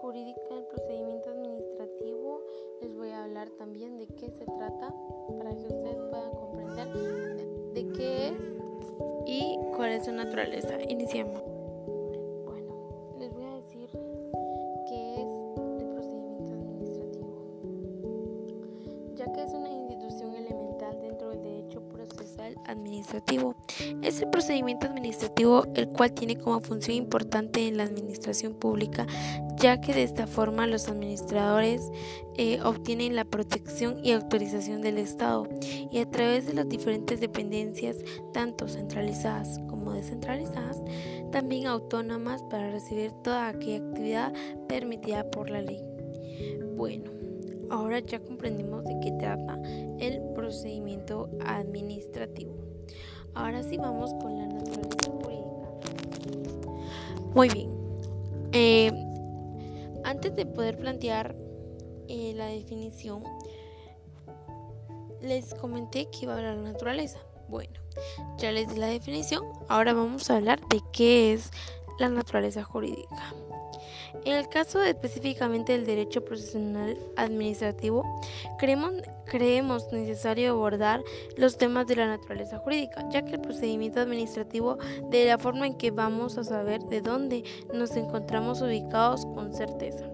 jurídica del procedimiento administrativo, les voy a hablar también de qué se trata para que ustedes puedan comprender de qué es y cuál es su naturaleza. Iniciemos. Administrativo. Es el procedimiento administrativo el cual tiene como función importante en la administración pública, ya que de esta forma los administradores eh, obtienen la protección y autorización del Estado y a través de las diferentes dependencias, tanto centralizadas como descentralizadas, también autónomas para recibir toda aquella actividad permitida por la ley. Bueno, ahora ya comprendimos de qué trata el procedimiento administrativo. Ahora sí vamos con la naturaleza jurídica. Muy bien. Eh, antes de poder plantear eh, la definición, les comenté que iba a hablar de la naturaleza. Bueno, ya les di la definición. Ahora vamos a hablar de qué es la naturaleza jurídica. En el caso específicamente del derecho profesional administrativo, creemos, necesario abordar los temas de la naturaleza jurídica, ya que el procedimiento administrativo de la forma en que vamos a saber de dónde nos encontramos ubicados con certeza.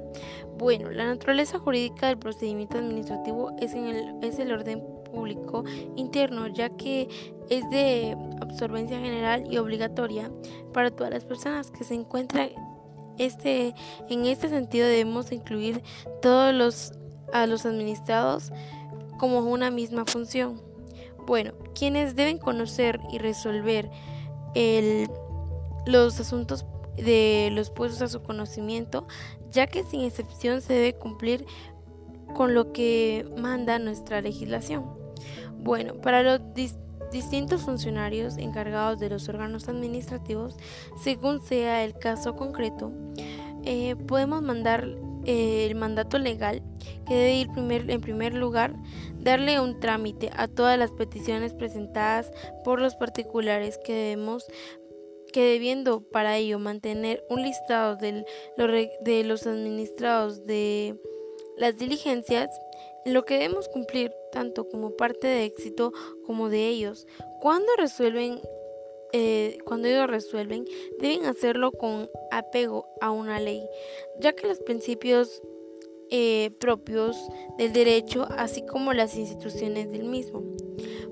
Bueno, la naturaleza jurídica del procedimiento administrativo es el orden público interno, ya que es de absorbencia general y obligatoria para todas las personas que se encuentran este, en este sentido debemos incluir todos los a los administrados como una misma función. Bueno, quienes deben conocer y resolver los asuntos de los puestos a su conocimiento, ya que sin excepción se debe cumplir con lo que manda nuestra legislación. Bueno, para los distintos funcionarios encargados de los órganos administrativos, según sea el caso concreto, eh, podemos mandar eh, el mandato legal que debe ir en primer lugar darle un trámite a todas las peticiones presentadas por los particulares que debemos que debiendo para ello mantener un listado de los administrados de las diligencias, lo que debemos cumplir tanto como parte de éxito como de ellos. Cuando resuelven eh, cuando ellos resuelven, deben hacerlo con apego a una ley, ya que los principios eh, propios del derecho, así como las instituciones del mismo.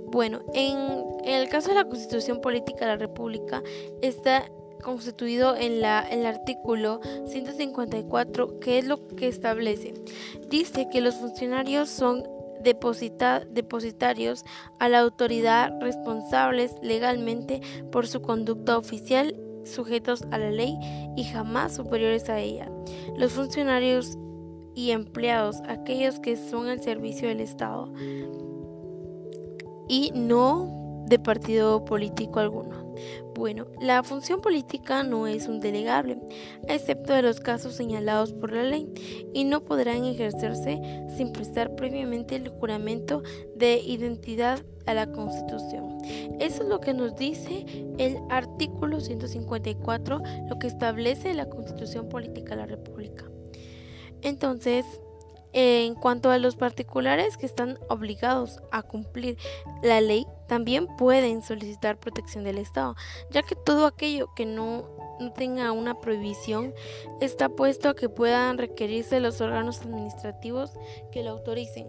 Bueno, en, en, el caso de la Constitución Política de la República, está constituido en la, el artículo 154, que es lo que establece. Dice que los funcionarios son depositarios a la autoridad responsables legalmente por su conducta oficial sujetos a la ley y jamás superiores a ella. Los funcionarios y empleados, aquellos que son al servicio del Estado y no de partido político alguno. Bueno, la función política no es un delegable, excepto de los casos señalados por la ley, y no podrán ejercerse sin prestar previamente el juramento de identidad a la Constitución. Eso es lo que nos dice el artículo 154, lo que establece la Constitución Política de la República. Entonces, en cuanto a los particulares que están obligados a cumplir la ley, también pueden solicitar protección del Estado, ya que todo aquello que no, tenga una prohibición está puesto a que puedan requerirse los órganos administrativos que lo autoricen.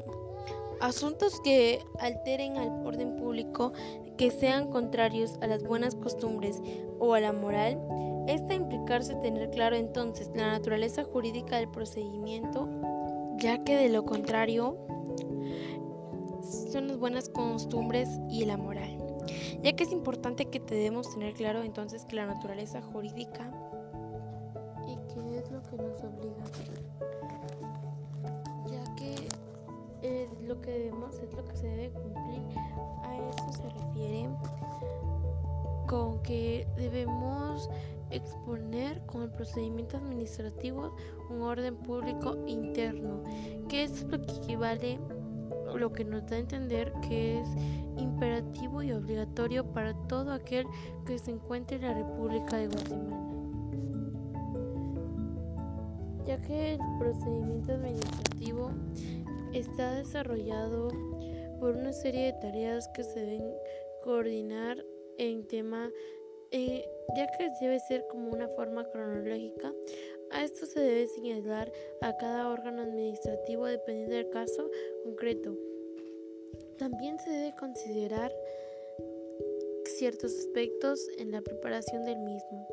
Asuntos que alteren al orden público, que sean contrarios a las buenas costumbres o a la moral, esta implicarse tener claro entonces la naturaleza jurídica del procedimiento ya que de lo contrario son las buenas costumbres y la moral, ya que es importante que debemos tener claro entonces que la naturaleza jurídica y qué es lo que nos obliga, ya que es lo que debemos es lo que se debe cumplir, a eso se refiere con que debemos exponer con el procedimiento administrativo un orden público interno, que es lo que equivale, lo que nos da a entender que es imperativo y obligatorio para todo aquel que se encuentre en la República de Guatemala. ya que el procedimiento administrativo está desarrollado por una serie de tareas que se deben coordinar en tema, eh, ya que debe ser como una forma cronológica. A esto se debe señalar a cada órgano administrativo dependiendo del caso concreto. También se debe considerar ciertos aspectos en la preparación del mismo,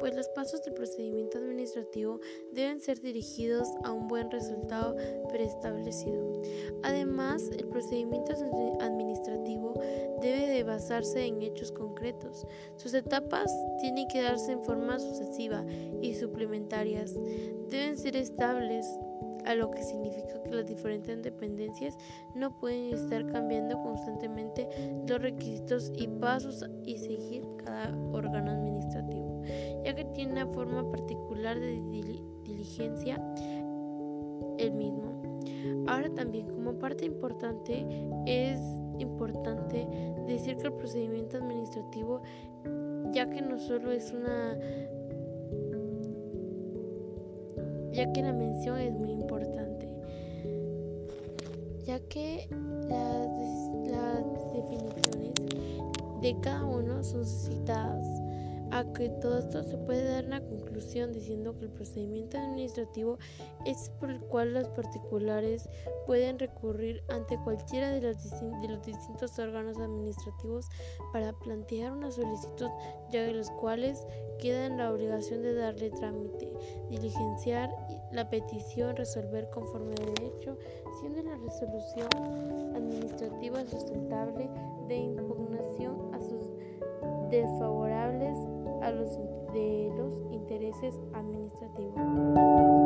pues los pasos del procedimiento administrativo deben ser dirigidos a un buen resultado preestablecido. Además, el procedimiento administrativo debe de basarse en hechos concretos. Sus etapas tienen que darse en forma sucesiva y suplementarias. Deben ser estables, a lo que significa que las diferentes dependencias no pueden estar cambiando constantemente los requisitos y pasos y seguir cada órgano administrativo, ya que tiene una forma particular de diligencia el mismo. Ahora también como parte importante es importante decir que el procedimiento administrativo ya que no solo es una ya que la mención es muy importante, ya que las, las definiciones de cada uno son citadas a que todo esto se puede dar una conclusión diciendo que el procedimiento administrativo es por el cual los particulares pueden recurrir ante cualquiera de los, de los distintos órganos administrativos para plantear una solicitud, ya de los cuales queda en la obligación de darle trámite, diligenciar la petición, resolver conforme a derecho, siendo la resolución administrativa sustentable de impugnación a sus desfavorables a los de los intereses administrativos.